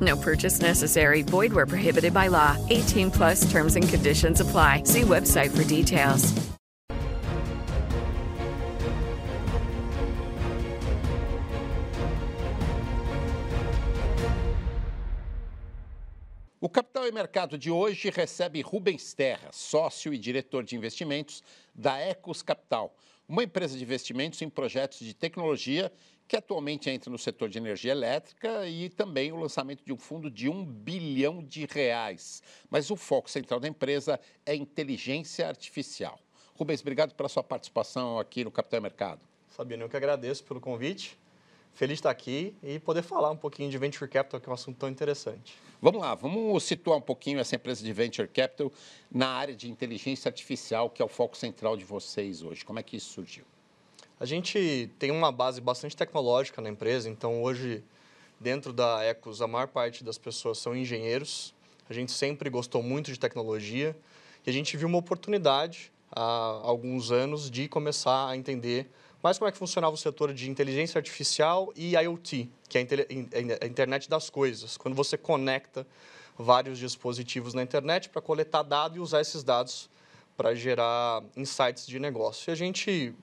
No purchase necessary. Void where prohibited by law. 18 plus terms and conditions apply. See website for details. O Capital e Mercado de hoje recebe Rubens Terra, sócio e diretor de investimentos da Ecos Capital, uma empresa de investimentos em projetos de tecnologia que atualmente entra no setor de energia elétrica e também o lançamento de um fundo de um bilhão de reais. Mas o foco central da empresa é inteligência artificial. Rubens, obrigado pela sua participação aqui no Capital Mercado. Fabiano, eu que agradeço pelo convite. Feliz de estar aqui e poder falar um pouquinho de Venture Capital, que é um assunto tão interessante. Vamos lá, vamos situar um pouquinho essa empresa de Venture Capital na área de inteligência artificial, que é o foco central de vocês hoje. Como é que isso surgiu? A gente tem uma base bastante tecnológica na empresa, então hoje, dentro da Ecos, a maior parte das pessoas são engenheiros. A gente sempre gostou muito de tecnologia e a gente viu uma oportunidade há alguns anos de começar a entender mais como é que funcionava o setor de inteligência artificial e IoT, que é a internet das coisas, quando você conecta vários dispositivos na internet para coletar dados e usar esses dados para gerar insights de negócio. E a gente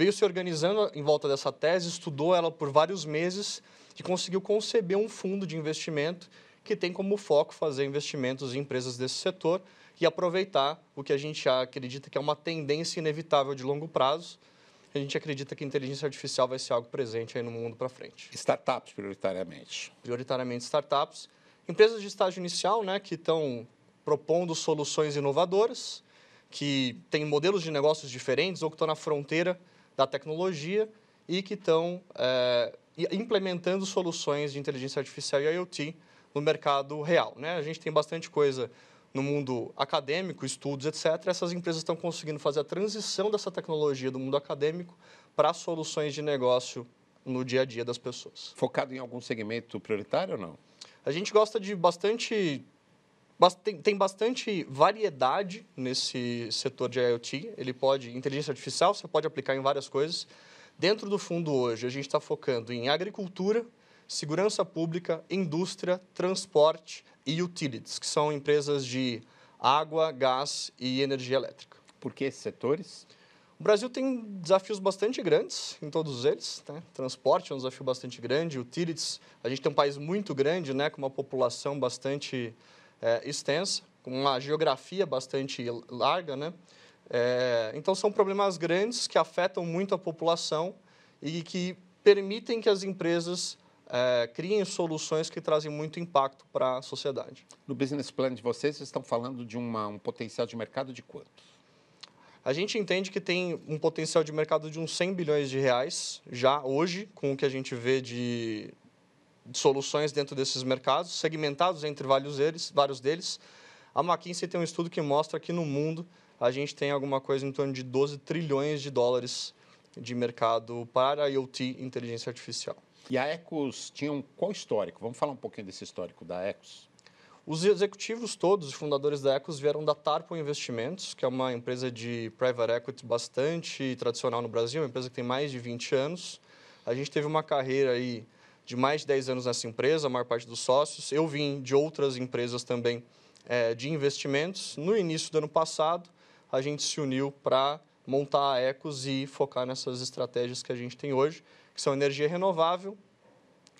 veio se organizando em volta dessa tese, estudou ela por vários meses e conseguiu conceber um fundo de investimento que tem como foco fazer investimentos em empresas desse setor e aproveitar o que a gente acredita que é uma tendência inevitável de longo prazo, a gente acredita que a inteligência artificial vai ser algo presente aí no mundo para frente. Startups, prioritariamente. Prioritariamente startups. Empresas de estágio inicial, né, que estão propondo soluções inovadoras, que têm modelos de negócios diferentes ou que estão na fronteira da tecnologia e que estão é, implementando soluções de inteligência artificial e IoT no mercado real. Né? A gente tem bastante coisa no mundo acadêmico, estudos, etc., essas empresas estão conseguindo fazer a transição dessa tecnologia do mundo acadêmico para soluções de negócio no dia a dia das pessoas. Focado em algum segmento prioritário ou não? A gente gosta de bastante tem bastante variedade nesse setor de IoT. Ele pode, inteligência artificial, você pode aplicar em várias coisas. Dentro do fundo hoje, a gente está focando em agricultura, segurança pública, indústria, transporte e utilities, que são empresas de água, gás e energia elétrica. Por que esses setores? O Brasil tem desafios bastante grandes em todos eles. Né? Transporte é um desafio bastante grande, utilities. A gente tem um país muito grande, né? com uma população bastante é, extensa, com uma geografia bastante larga. Né? É, então, são problemas grandes que afetam muito a população e que permitem que as empresas é, criem soluções que trazem muito impacto para a sociedade. No business plan de vocês, vocês estão falando de uma, um potencial de mercado de quanto? A gente entende que tem um potencial de mercado de uns 100 bilhões de reais já hoje, com o que a gente vê de, de soluções dentro desses mercados, segmentados entre vários deles, vários deles. A McKinsey tem um estudo que mostra que no mundo a gente tem alguma coisa em torno de 12 trilhões de dólares de mercado para IoT, inteligência artificial. E a Ecos tinha um, qual histórico? Vamos falar um pouquinho desse histórico da Ecos. Os executivos todos, os fundadores da Ecos, vieram da Tarpon Investimentos, que é uma empresa de private equity bastante tradicional no Brasil, uma empresa que tem mais de 20 anos. A gente teve uma carreira aí de mais de 10 anos nessa empresa, a maior parte dos sócios. Eu vim de outras empresas também é, de investimentos. No início do ano passado, a gente se uniu para montar a Ecos e focar nessas estratégias que a gente tem hoje, que são energia renovável,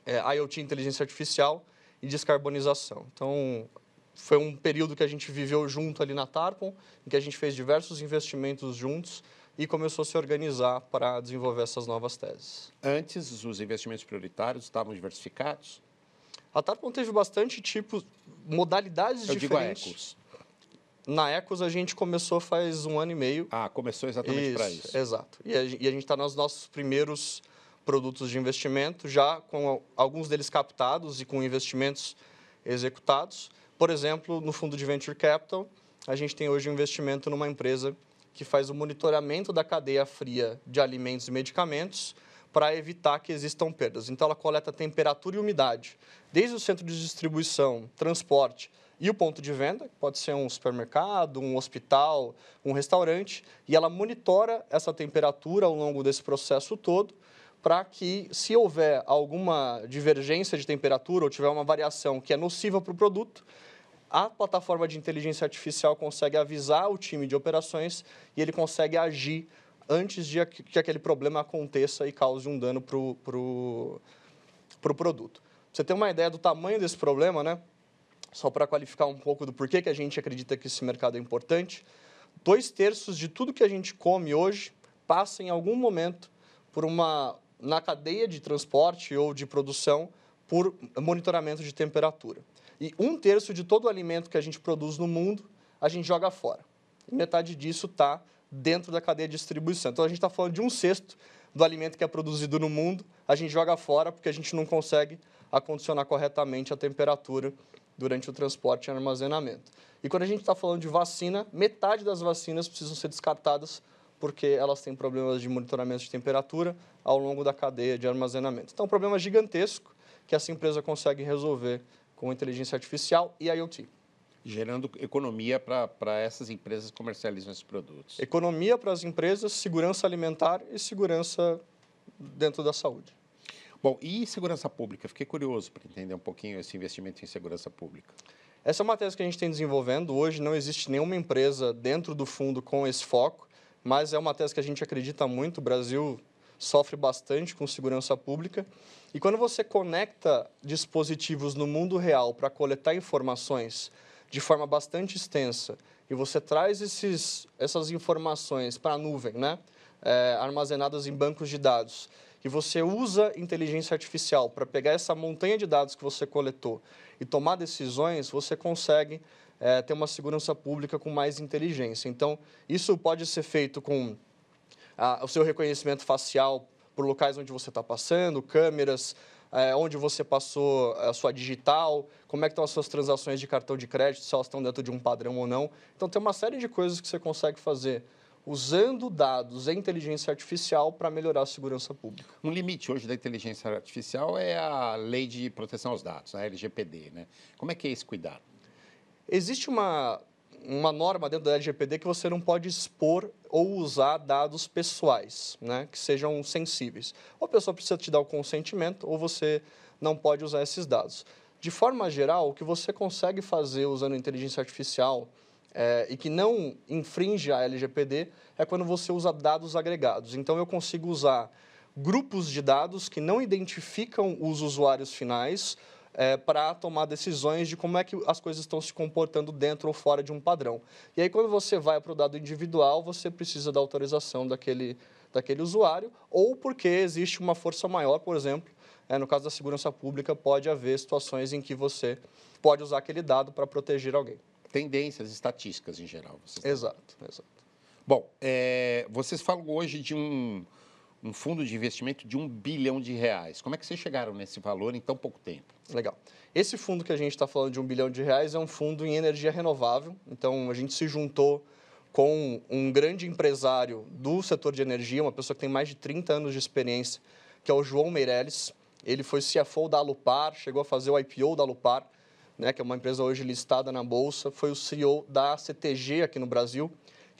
é, IoT, inteligência artificial e descarbonização. Então, foi um período que a gente viveu junto ali na Tarpon, em que a gente fez diversos investimentos juntos e começou a se organizar para desenvolver essas novas teses. Antes, os investimentos prioritários estavam diversificados? A Tarpon teve bastante tipos, modalidades Eu diferentes. digo a Ecos. Na Ecos, a gente começou faz um ano e meio. Ah, começou exatamente para isso. Exato. E a, e a gente está nos nossos primeiros produtos de investimento, já com alguns deles captados e com investimentos executados. Por exemplo, no fundo de Venture Capital, a gente tem hoje um investimento numa empresa que faz o monitoramento da cadeia fria de alimentos e medicamentos para evitar que existam perdas. Então, ela coleta temperatura e umidade, desde o centro de distribuição, transporte e o ponto de venda, que pode ser um supermercado, um hospital, um restaurante, e ela monitora essa temperatura ao longo desse processo todo para que, se houver alguma divergência de temperatura ou tiver uma variação que é nociva para o produto, a plataforma de inteligência artificial consegue avisar o time de operações e ele consegue agir antes de que aquele problema aconteça e cause um dano para o pro, pro produto. Você ter uma ideia do tamanho desse problema, né? Só para qualificar um pouco do porquê que a gente acredita que esse mercado é importante, dois terços de tudo que a gente come hoje passa em algum momento por uma na cadeia de transporte ou de produção por monitoramento de temperatura. E um terço de todo o alimento que a gente produz no mundo, a gente joga fora. E metade disso está dentro da cadeia de distribuição. Então, a gente está falando de um sexto do alimento que é produzido no mundo, a gente joga fora porque a gente não consegue acondicionar corretamente a temperatura durante o transporte e armazenamento. E quando a gente está falando de vacina, metade das vacinas precisam ser descartadas porque elas têm problemas de monitoramento de temperatura ao longo da cadeia de armazenamento. Então, é um problema gigantesco que essa empresa consegue resolver com inteligência artificial e IoT. Gerando economia para essas empresas que comercializam esses produtos. Economia para as empresas, segurança alimentar e segurança dentro da saúde. Bom, e segurança pública? Fiquei curioso para entender um pouquinho esse investimento em segurança pública. Essa é uma tese que a gente tem desenvolvendo. Hoje não existe nenhuma empresa dentro do fundo com esse foco, mas é uma tese que a gente acredita muito. O Brasil sofre bastante com segurança pública. E quando você conecta dispositivos no mundo real para coletar informações de forma bastante extensa e você traz esses, essas informações para a nuvem, né? É, armazenadas em bancos de dados, e você usa inteligência artificial para pegar essa montanha de dados que você coletou e tomar decisões, você consegue é, ter uma segurança pública com mais inteligência. Então, isso pode ser feito com a, o seu reconhecimento facial por locais onde você está passando, câmeras, é, onde você passou a sua digital, como é que estão as suas transações de cartão de crédito, se elas estão dentro de um padrão ou não. Então, tem uma série de coisas que você consegue fazer usando dados e inteligência artificial para melhorar a segurança pública. Um limite hoje da inteligência artificial é a lei de proteção aos dados, a LGPD, né? Como é que é esse cuidado? Existe uma, uma norma dentro da LGPD que você não pode expor ou usar dados pessoais, né, que sejam sensíveis. Ou a pessoa precisa te dar o consentimento, ou você não pode usar esses dados. De forma geral, o que você consegue fazer usando inteligência artificial é, e que não infringe a LGPD é quando você usa dados agregados. Então, eu consigo usar grupos de dados que não identificam os usuários finais é, para tomar decisões de como é que as coisas estão se comportando dentro ou fora de um padrão. E aí, quando você vai para o dado individual, você precisa da autorização daquele, daquele usuário, ou porque existe uma força maior, por exemplo, é, no caso da segurança pública, pode haver situações em que você pode usar aquele dado para proteger alguém. Tendências estatísticas em geral. Exato, exato. Bom, é, vocês falam hoje de um, um fundo de investimento de um bilhão de reais. Como é que vocês chegaram nesse valor em tão pouco tempo? Legal. Esse fundo que a gente está falando de um bilhão de reais é um fundo em energia renovável. Então, a gente se juntou com um grande empresário do setor de energia, uma pessoa que tem mais de 30 anos de experiência, que é o João Meirelles. Ele foi CFO da Alupar, chegou a fazer o IPO da Alupar, né, que é uma empresa hoje listada na Bolsa. Foi o CEO da CTG aqui no Brasil,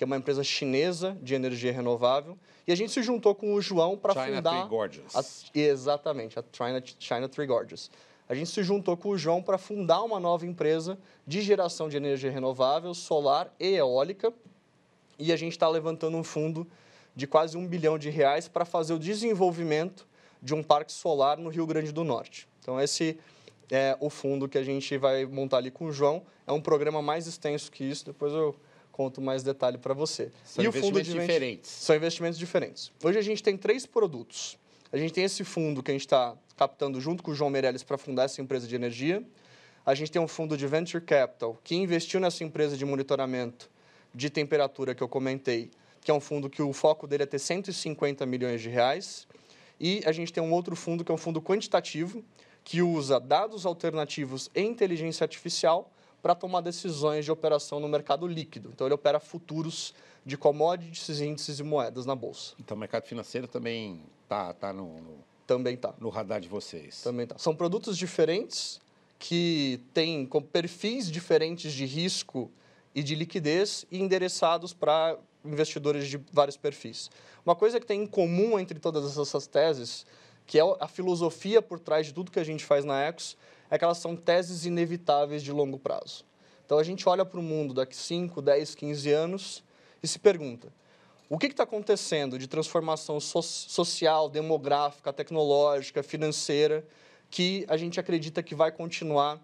que é uma empresa chinesa de energia renovável. E a gente se juntou com o João para fundar... China Three Gorges. A, exatamente, a China, China Three Gorges a gente se juntou com o João para fundar uma nova empresa de geração de energia renovável, solar e eólica. E a gente está levantando um fundo de quase um bilhão de reais para fazer o desenvolvimento de um parque solar no Rio Grande do Norte. Então, esse é o fundo que a gente vai montar ali com o João. É um programa mais extenso que isso, depois eu conto mais detalhe para você. São e o investimentos fundo de diferentes. São investimentos diferentes. Hoje a gente tem três produtos. A gente tem esse fundo que a gente está captando junto com o João Meirelles para fundar essa empresa de energia. A gente tem um fundo de venture capital que investiu nessa empresa de monitoramento de temperatura que eu comentei, que é um fundo que o foco dele é ter 150 milhões de reais. E a gente tem um outro fundo que é um fundo quantitativo, que usa dados alternativos e inteligência artificial para tomar decisões de operação no mercado líquido. Então, ele opera futuros de commodities, índices e moedas na bolsa. Então, o mercado financeiro também está tá no, no, Também tá. no radar de vocês. Também tá. São produtos diferentes que têm perfis diferentes de risco e de liquidez e endereçados para investidores de vários perfis. Uma coisa que tem em comum entre todas essas teses, que é a filosofia por trás de tudo que a gente faz na Ecos, é que elas são teses inevitáveis de longo prazo. Então a gente olha para o mundo daqui 5, 10, 15 anos e se pergunta: o que está acontecendo de transformação so social, demográfica, tecnológica, financeira, que a gente acredita que vai continuar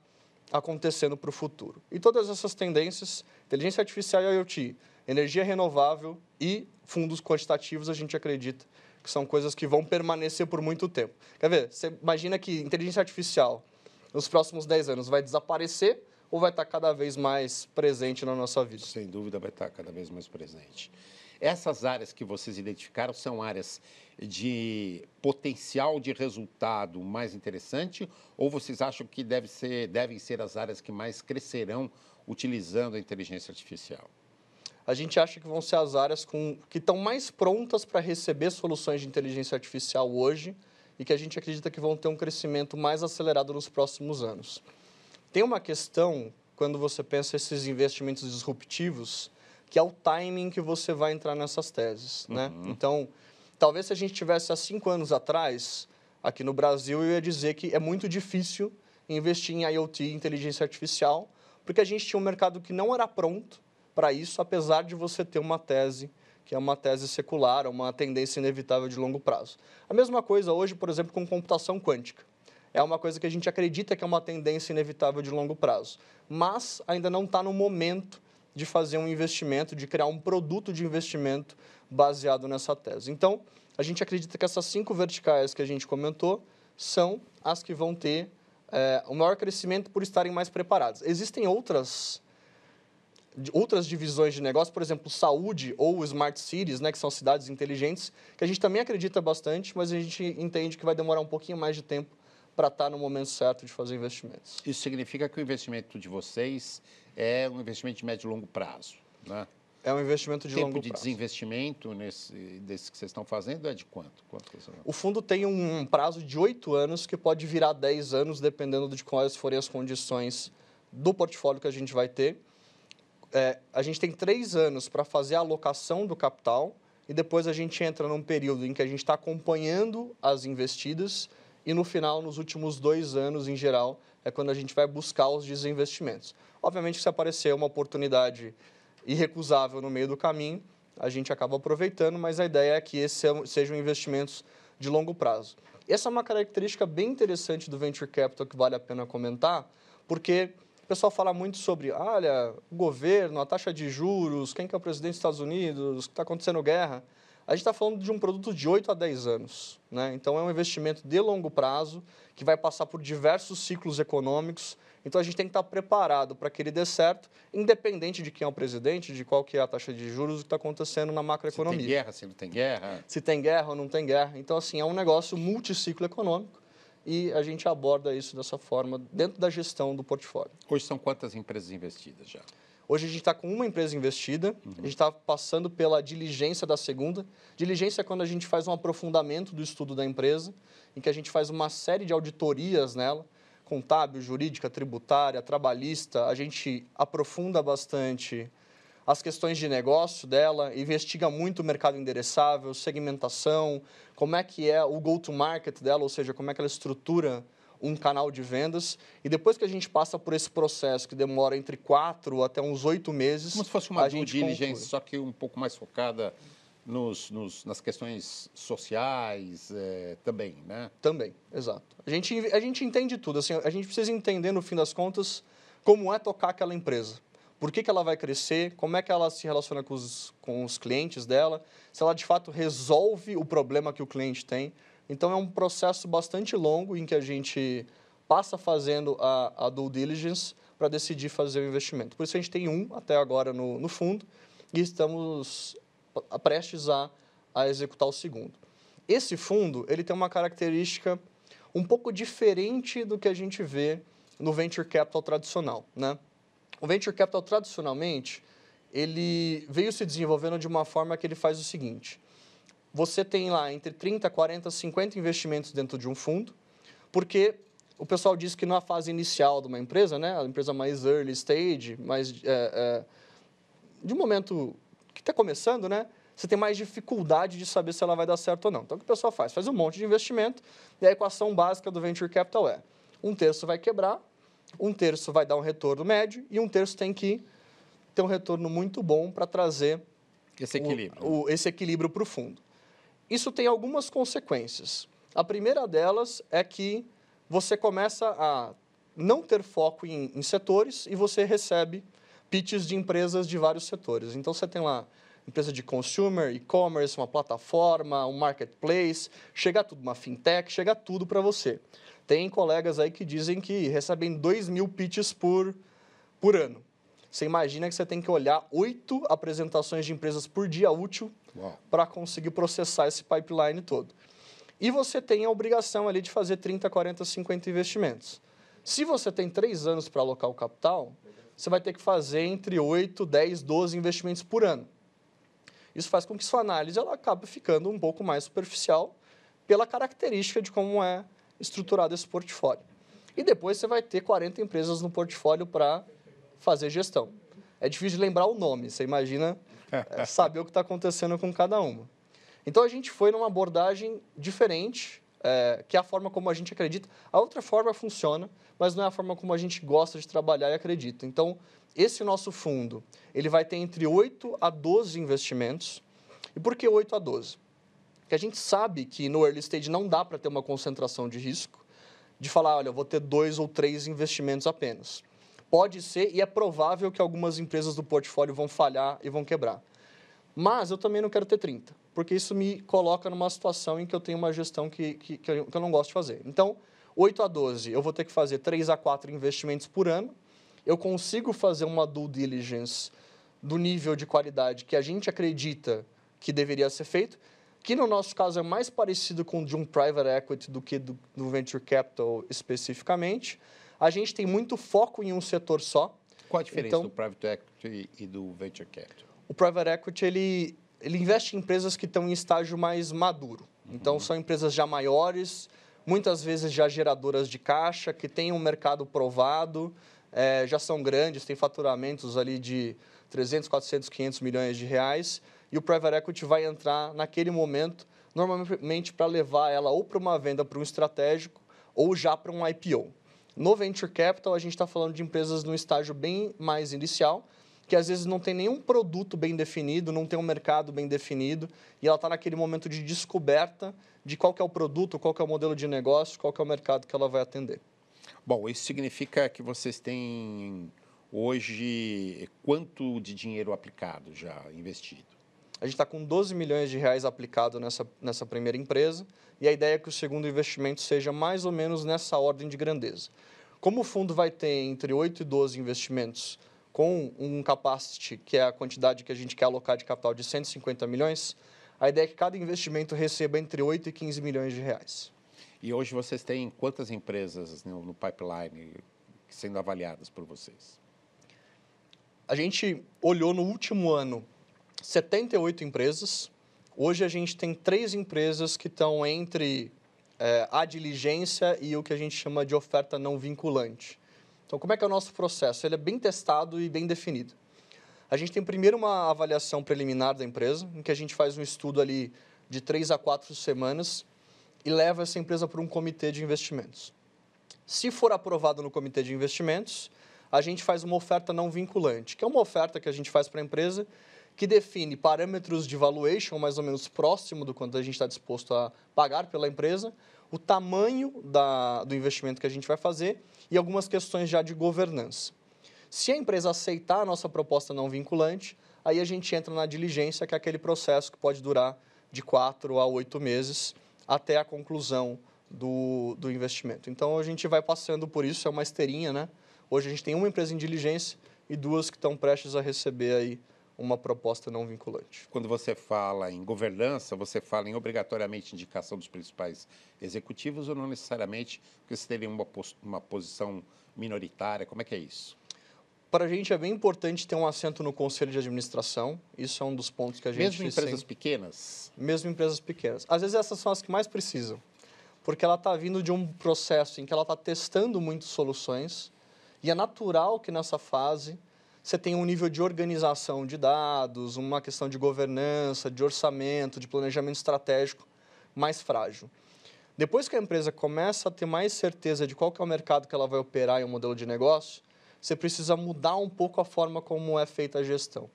acontecendo para o futuro? E todas essas tendências, inteligência artificial e IoT, energia renovável e fundos quantitativos, a gente acredita que são coisas que vão permanecer por muito tempo. Quer ver? Você imagina que inteligência artificial, nos próximos 10 anos, vai desaparecer ou vai estar cada vez mais presente na nossa vida? Sem dúvida vai estar cada vez mais presente. Essas áreas que vocês identificaram são áreas de potencial de resultado mais interessante ou vocês acham que deve ser, devem ser as áreas que mais crescerão utilizando a inteligência artificial? a gente acha que vão ser as áreas com, que estão mais prontas para receber soluções de inteligência artificial hoje e que a gente acredita que vão ter um crescimento mais acelerado nos próximos anos. Tem uma questão, quando você pensa esses investimentos disruptivos, que é o timing que você vai entrar nessas teses. Né? Uhum. Então, talvez se a gente tivesse há cinco anos atrás, aqui no Brasil, eu ia dizer que é muito difícil investir em IoT, inteligência artificial, porque a gente tinha um mercado que não era pronto, para isso, apesar de você ter uma tese que é uma tese secular, uma tendência inevitável de longo prazo. A mesma coisa hoje, por exemplo, com computação quântica. É uma coisa que a gente acredita que é uma tendência inevitável de longo prazo, mas ainda não está no momento de fazer um investimento, de criar um produto de investimento baseado nessa tese. Então, a gente acredita que essas cinco verticais que a gente comentou são as que vão ter é, o maior crescimento por estarem mais preparadas. Existem outras outras divisões de negócio, por exemplo, saúde ou smart cities, né, que são cidades inteligentes, que a gente também acredita bastante, mas a gente entende que vai demorar um pouquinho mais de tempo para estar tá no momento certo de fazer investimentos. Isso significa que o investimento de vocês é um investimento de médio e longo prazo, né? É um investimento de Tempo longo de prazo. desinvestimento nesse, desse que vocês estão fazendo é de quanto? quanto O fundo tem um prazo de oito anos que pode virar 10 anos, dependendo de quais forem as condições do portfólio que a gente vai ter. É, a gente tem três anos para fazer a alocação do capital e depois a gente entra num período em que a gente está acompanhando as investidas e no final, nos últimos dois anos, em geral, é quando a gente vai buscar os desinvestimentos. Obviamente, se aparecer uma oportunidade irrecusável no meio do caminho, a gente acaba aproveitando, mas a ideia é que esses sejam- investimentos de longo prazo. Essa é uma característica bem interessante do Venture Capital que vale a pena comentar, porque o pessoal fala muito sobre, olha, o governo, a taxa de juros, quem que é o presidente dos Estados Unidos, está acontecendo guerra. A gente está falando de um produto de 8 a 10 anos. Né? Então, é um investimento de longo prazo, que vai passar por diversos ciclos econômicos. Então, a gente tem que estar preparado para que ele dê certo, independente de quem é o presidente, de qual que é a taxa de juros, o que está acontecendo na Se macroeconomia tem guerra, se não tem guerra. se tem guerra ou não tem guerra. Então, assim, é um negócio multiciclo econômico e a gente aborda isso dessa forma dentro da gestão do portfólio. Hoje são quantas empresas investidas já? Hoje a gente está com uma empresa investida, a gente está passando pela diligência da segunda. Diligência é quando a gente faz um aprofundamento do estudo da empresa, em que a gente faz uma série de auditorias nela, contábil, jurídica, tributária, trabalhista. A gente aprofunda bastante as questões de negócio dela, investiga muito o mercado endereçável, segmentação, como é que é o go-to-market dela, ou seja, como é que ela estrutura um canal de vendas. E depois que a gente passa por esse processo, que demora entre quatro até uns oito meses... Como se fosse uma due diligence, só que um pouco mais focada nos, nos, nas questões sociais é, também, né? Também, exato. A gente, a gente entende tudo. Assim, a gente precisa entender, no fim das contas, como é tocar aquela empresa. Por que, que ela vai crescer, como é que ela se relaciona com os, com os clientes dela, se ela de fato resolve o problema que o cliente tem. Então, é um processo bastante longo em que a gente passa fazendo a, a due diligence para decidir fazer o investimento. Por isso, a gente tem um até agora no, no fundo e estamos prestes a, a executar o segundo. Esse fundo ele tem uma característica um pouco diferente do que a gente vê no venture capital tradicional, né? O venture capital tradicionalmente ele veio se desenvolvendo de uma forma que ele faz o seguinte: você tem lá entre 30, 40, 50 investimentos dentro de um fundo, porque o pessoal diz que na fase inicial de uma empresa, né, a empresa mais early stage, mais é, é, de um momento que está começando, né? Você tem mais dificuldade de saber se ela vai dar certo ou não. Então, o que o pessoal faz? Faz um monte de investimento e a equação básica do Venture Capital é um terço vai quebrar, um terço vai dar um retorno médio e um terço tem que ter um retorno muito bom para trazer esse equilíbrio, o, o, esse equilíbrio para o fundo. Isso tem algumas consequências. A primeira delas é que você começa a não ter foco em, em setores e você recebe pitches de empresas de vários setores. Então, você tem lá empresa de consumer, e-commerce, uma plataforma, um marketplace, chega tudo, uma fintech, chega tudo para você. Tem colegas aí que dizem que recebem 2 mil pitches por, por ano. Você imagina que você tem que olhar oito apresentações de empresas por dia útil para conseguir processar esse pipeline todo. E você tem a obrigação ali de fazer 30, 40, 50 investimentos. Se você tem três anos para alocar o capital, você vai ter que fazer entre 8, 10, 12 investimentos por ano. Isso faz com que sua análise ela acabe ficando um pouco mais superficial pela característica de como é estruturado esse portfólio. E depois você vai ter 40 empresas no portfólio para fazer gestão. É difícil de lembrar o nome, você imagina é, saber o que está acontecendo com cada uma. Então a gente foi numa abordagem diferente, é, que é a forma como a gente acredita. A outra forma funciona, mas não é a forma como a gente gosta de trabalhar e acredita. Então, esse nosso fundo, ele vai ter entre 8 a 12 investimentos. E por que 8 a 12? Porque a gente sabe que no early stage não dá para ter uma concentração de risco, de falar, olha, vou ter dois ou três investimentos apenas. Pode ser e é provável que algumas empresas do portfólio vão falhar e vão quebrar. Mas eu também não quero ter 30, porque isso me coloca numa situação em que eu tenho uma gestão que, que, que eu não gosto de fazer. Então, 8 a 12, eu vou ter que fazer 3 a 4 investimentos por ano. Eu consigo fazer uma due diligence do nível de qualidade que a gente acredita que deveria ser feito, que no nosso caso é mais parecido com o de um private equity do que do, do venture capital especificamente. A gente tem muito foco em um setor só. Qual a diferença então, do private equity e do venture capital? O private equity ele, ele investe em empresas que estão em estágio mais maduro. Então, uhum. são empresas já maiores, muitas vezes já geradoras de caixa, que têm um mercado provado, é, já são grandes, têm faturamentos ali de 300, 400, 500 milhões de reais, e o private equity vai entrar naquele momento, normalmente para levar ela ou para uma venda para um estratégico ou já para um IPO. No venture capital, a gente está falando de empresas no estágio bem mais inicial, que às vezes não tem nenhum produto bem definido, não tem um mercado bem definido, e ela está naquele momento de descoberta de qual é o produto, qual é o modelo de negócio, qual é o mercado que ela vai atender. Bom, isso significa que vocês têm hoje quanto de dinheiro aplicado já investido? A gente está com 12 milhões de reais aplicado nessa, nessa primeira empresa e a ideia é que o segundo investimento seja mais ou menos nessa ordem de grandeza. Como o fundo vai ter entre 8 e 12 investimentos com um capacity, que é a quantidade que a gente quer alocar de capital de 150 milhões, a ideia é que cada investimento receba entre 8 e 15 milhões de reais. E hoje vocês têm quantas empresas no, no pipeline sendo avaliadas por vocês? A gente olhou no último ano 78 empresas. Hoje a gente tem três empresas que estão entre é, a diligência e o que a gente chama de oferta não vinculante. Então, como é que é o nosso processo? Ele é bem testado e bem definido. A gente tem primeiro uma avaliação preliminar da empresa, em que a gente faz um estudo ali de três a quatro semanas e leva essa empresa para um comitê de investimentos. Se for aprovado no comitê de investimentos, a gente faz uma oferta não vinculante, que é uma oferta que a gente faz para a empresa que define parâmetros de valuation mais ou menos próximo do quanto a gente está disposto a pagar pela empresa, o tamanho da, do investimento que a gente vai fazer e algumas questões já de governança. Se a empresa aceitar a nossa proposta não vinculante, aí a gente entra na diligência, que é aquele processo que pode durar de quatro a oito meses até a conclusão do, do investimento. Então a gente vai passando por isso, é uma esteirinha, né? Hoje a gente tem uma empresa em diligência e duas que estão prestes a receber aí uma proposta não vinculante. Quando você fala em governança, você fala em obrigatoriamente indicação dos principais executivos ou não necessariamente, porque você teria uma, uma posição minoritária? Como é que é isso? Para a gente é bem importante ter um assento no conselho de administração. Isso é um dos pontos que a gente... Mesmo em empresas sempre... pequenas? Mesmo em empresas pequenas. Às vezes essas são as que mais precisam, porque ela está vindo de um processo em que ela está testando muitas soluções e é natural que nessa fase você tenha um nível de organização de dados, uma questão de governança, de orçamento, de planejamento estratégico mais frágil. Depois que a empresa começa a ter mais certeza de qual é o mercado que ela vai operar e o modelo de negócio, você precisa mudar um pouco a forma como é feita a gestão.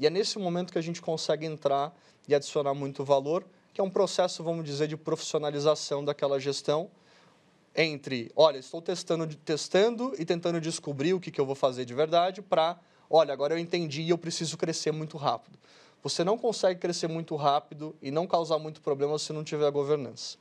E é nesse momento que a gente consegue entrar e adicionar muito valor, que é um processo, vamos dizer, de profissionalização daquela gestão, entre, olha, estou testando, testando e tentando descobrir o que, que eu vou fazer de verdade, para olha, agora eu entendi e eu preciso crescer muito rápido. Você não consegue crescer muito rápido e não causar muito problema se não tiver governança.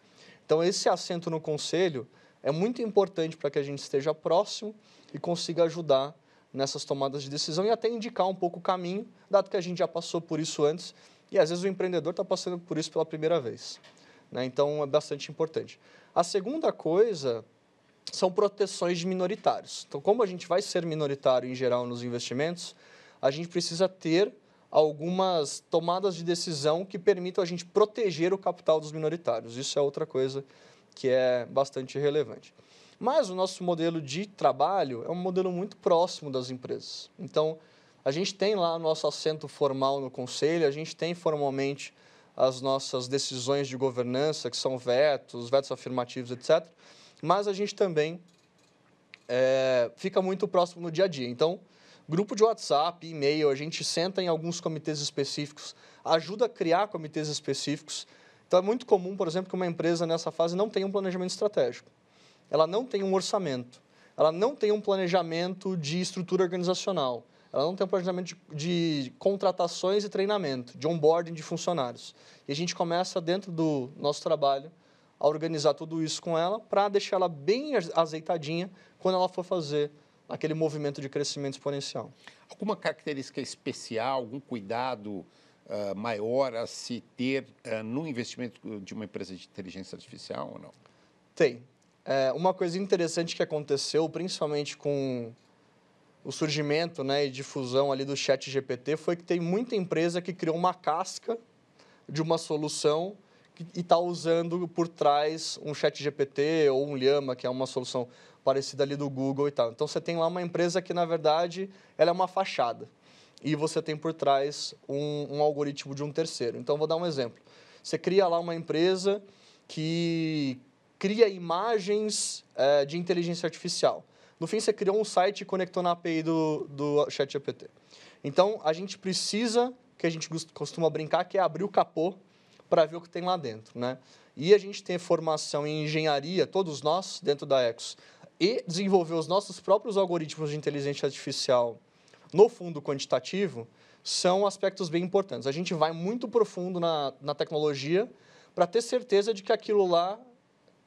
Então, esse assento no conselho é muito importante para que a gente esteja próximo e consiga ajudar nessas tomadas de decisão e até indicar um pouco o caminho, dado que a gente já passou por isso antes e às vezes o empreendedor está passando por isso pela primeira vez. Né? Então, é bastante importante. A segunda coisa são proteções de minoritários. Então, como a gente vai ser minoritário em geral nos investimentos, a gente precisa ter algumas tomadas de decisão que permitam a gente proteger o capital dos minoritários. Isso é outra coisa que é bastante relevante. Mas o nosso modelo de trabalho é um modelo muito próximo das empresas. Então, a gente tem lá nosso assento formal no conselho, a gente tem formalmente as nossas decisões de governança, que são vetos, vetos afirmativos, etc mas a gente também é, fica muito próximo no dia a dia. Então, grupo de WhatsApp, e-mail, a gente senta em alguns comitês específicos, ajuda a criar comitês específicos. Então, é muito comum, por exemplo, que uma empresa nessa fase não tenha um planejamento estratégico. Ela não tem um orçamento. Ela não tem um planejamento de estrutura organizacional. Ela não tem um planejamento de, de contratações e treinamento, de onboarding de funcionários. E a gente começa, dentro do nosso trabalho, a organizar tudo isso com ela para deixar ela bem azeitadinha quando ela for fazer aquele movimento de crescimento exponencial. Alguma característica especial, algum cuidado uh, maior a se ter uh, no investimento de uma empresa de inteligência artificial ou não? Tem. É, uma coisa interessante que aconteceu, principalmente com o surgimento né, e difusão ali do chat GPT, foi que tem muita empresa que criou uma casca de uma solução e está usando por trás um chat GPT ou um Llama, que é uma solução parecida ali do Google e tal. Então, você tem lá uma empresa que, na verdade, ela é uma fachada. E você tem por trás um, um algoritmo de um terceiro. Então, vou dar um exemplo. Você cria lá uma empresa que cria imagens é, de inteligência artificial. No fim, você criou um site e conectou na API do, do ChatGPT. Então, a gente precisa, que a gente costuma brincar, que é abrir o capô para ver o que tem lá dentro, né? E a gente tem formação em engenharia, todos nós, dentro da Ecos, e desenvolver os nossos próprios algoritmos de inteligência artificial no fundo quantitativo são aspectos bem importantes. A gente vai muito profundo na, na tecnologia para ter certeza de que aquilo lá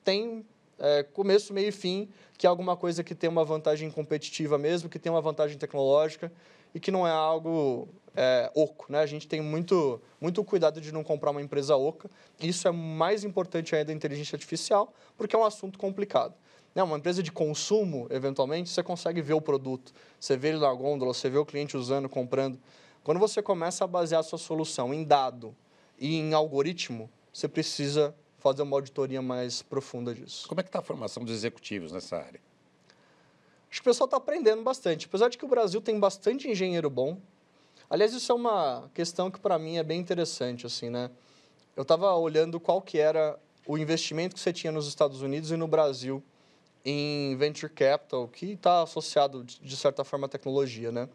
tem é, começo, meio e fim, que é alguma coisa que tem uma vantagem competitiva mesmo, que tem uma vantagem tecnológica e que não é algo é, oco. Né? A gente tem muito, muito cuidado de não comprar uma empresa oca. Isso é mais importante ainda da inteligência artificial, porque é um assunto complicado. Né? Uma empresa de consumo, eventualmente, você consegue ver o produto, você vê ele na gôndola, você vê o cliente usando, comprando. Quando você começa a basear a sua solução em dado e em algoritmo, você precisa fazer uma auditoria mais profunda disso. Como é que está a formação dos executivos nessa área? Acho que o pessoal está aprendendo bastante. Apesar de que o Brasil tem bastante engenheiro bom. Aliás, isso é uma questão que para mim é bem interessante, assim, né? Eu estava olhando qual que era o investimento que você tinha nos Estados Unidos e no Brasil em venture capital, que está associado de certa forma à tecnologia, né?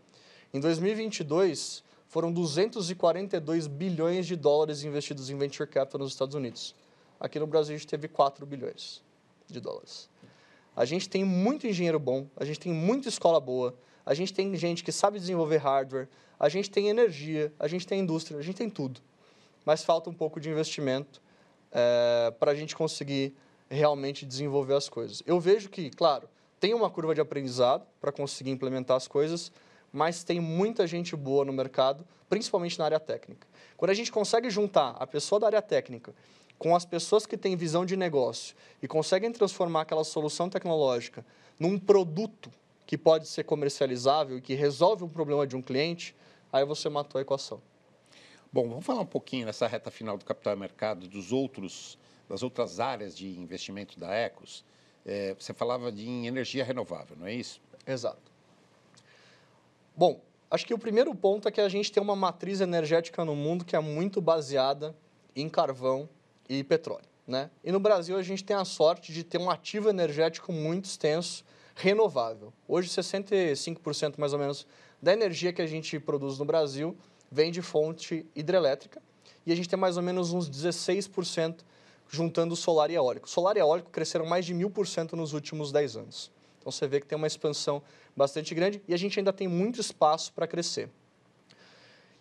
Em 2022 foram 242 bilhões de dólares investidos em venture capital nos Estados Unidos. Aqui no Brasil a gente teve 4 bilhões de dólares. A gente tem muito engenheiro bom, a gente tem muita escola boa, a gente tem gente que sabe desenvolver hardware, a gente tem energia, a gente tem indústria, a gente tem tudo. Mas falta um pouco de investimento é, para a gente conseguir realmente desenvolver as coisas. Eu vejo que, claro, tem uma curva de aprendizado para conseguir implementar as coisas, mas tem muita gente boa no mercado, principalmente na área técnica. Quando a gente consegue juntar a pessoa da área técnica com as pessoas que têm visão de negócio e conseguem transformar aquela solução tecnológica num produto que pode ser comercializável e que resolve um problema de um cliente, aí você matou a equação. Bom, vamos falar um pouquinho nessa reta final do capital mercado dos outros, das outras áreas de investimento da Ecos. É, você falava de energia renovável, não é isso? Exato. Bom, acho que o primeiro ponto é que a gente tem uma matriz energética no mundo que é muito baseada em carvão e petróleo. Né? E no Brasil a gente tem a sorte de ter um ativo energético muito extenso, renovável. Hoje, 65% mais ou menos da energia que a gente produz no Brasil vem de fonte hidrelétrica e a gente tem mais ou menos uns 16% juntando solar e eólico. Solar e eólico cresceram mais de mil por cento nos últimos 10 anos. Então você vê que tem uma expansão bastante grande e a gente ainda tem muito espaço para crescer.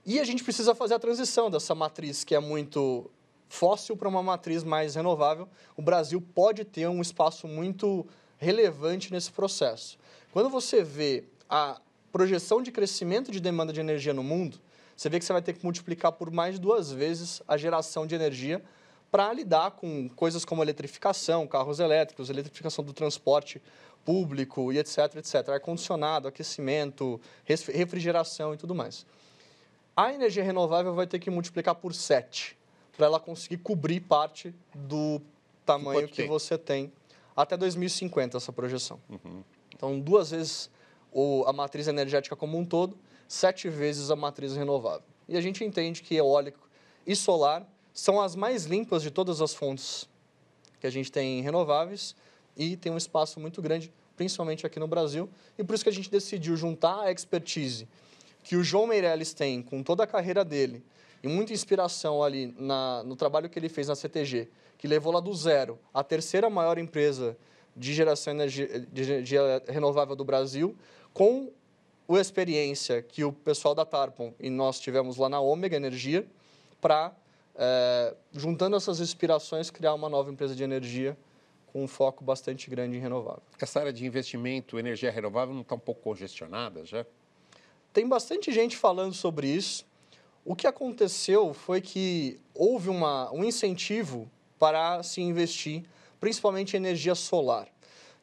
E a gente precisa fazer a transição dessa matriz que é muito fóssil para uma matriz mais renovável. O Brasil pode ter um espaço muito relevante nesse processo. Quando você vê a projeção de crescimento de demanda de energia no mundo, você vê que você vai ter que multiplicar por mais duas vezes a geração de energia para lidar com coisas como eletrificação, carros elétricos, eletrificação do transporte público e etc, etc. Ar-condicionado, aquecimento, refrigeração e tudo mais. A energia renovável vai ter que multiplicar por 7 para ela conseguir cobrir parte do tamanho que, que você tem até 2050 essa projeção. Uhum. Então, duas vezes o, a matriz energética como um todo, sete vezes a matriz renovável. E a gente entende que eólico e solar são as mais limpas de todas as fontes que a gente tem renováveis e tem um espaço muito grande, principalmente aqui no Brasil. E por isso que a gente decidiu juntar a expertise que o João Meirelles tem com toda a carreira dele e muita inspiração ali na, no trabalho que ele fez na CTG, que levou lá do zero a terceira maior empresa de geração de energia, de energia renovável do Brasil, com a experiência que o pessoal da Tarpon e nós tivemos lá na Ômega Energia, para, é, juntando essas inspirações, criar uma nova empresa de energia com um foco bastante grande em renovável. Essa área de investimento, energia renovável, não está um pouco congestionada já? Tem bastante gente falando sobre isso. O que aconteceu foi que houve uma, um incentivo para se investir, principalmente em energia solar.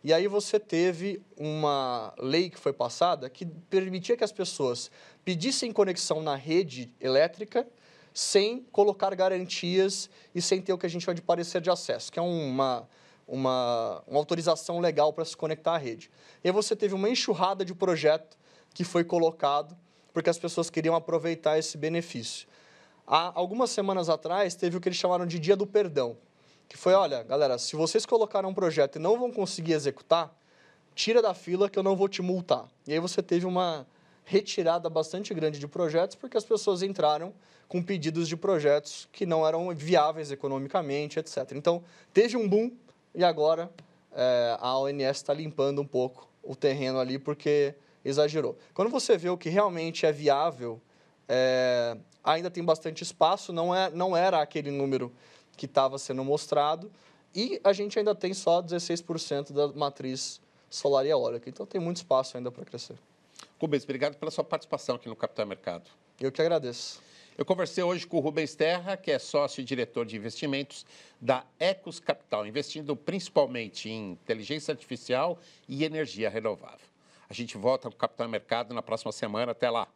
E aí você teve uma lei que foi passada que permitia que as pessoas pedissem conexão na rede elétrica sem colocar garantias e sem ter o que a gente chama de parecer de acesso, que é uma, uma, uma autorização legal para se conectar à rede. E aí você teve uma enxurrada de projeto que foi colocado porque as pessoas queriam aproveitar esse benefício. Há algumas semanas atrás, teve o que eles chamaram de Dia do Perdão, que foi, olha, galera, se vocês colocaram um projeto e não vão conseguir executar, tira da fila que eu não vou te multar. E aí você teve uma retirada bastante grande de projetos porque as pessoas entraram com pedidos de projetos que não eram viáveis economicamente, etc. Então, teve um boom e agora é, a ONS está limpando um pouco o terreno ali porque exagerou. Quando você vê o que realmente é viável, é, ainda tem bastante espaço, não, é, não era aquele número que estava sendo mostrado, e a gente ainda tem só 16% da matriz solar e eólica. Então tem muito espaço ainda para crescer. Rubens, obrigado pela sua participação aqui no Capital Mercado. Eu que agradeço. Eu conversei hoje com o Rubens Terra, que é sócio e diretor de investimentos da Ecos Capital, investindo principalmente em inteligência artificial e energia renovável. A gente volta com o Capital Mercado na próxima semana. Até lá.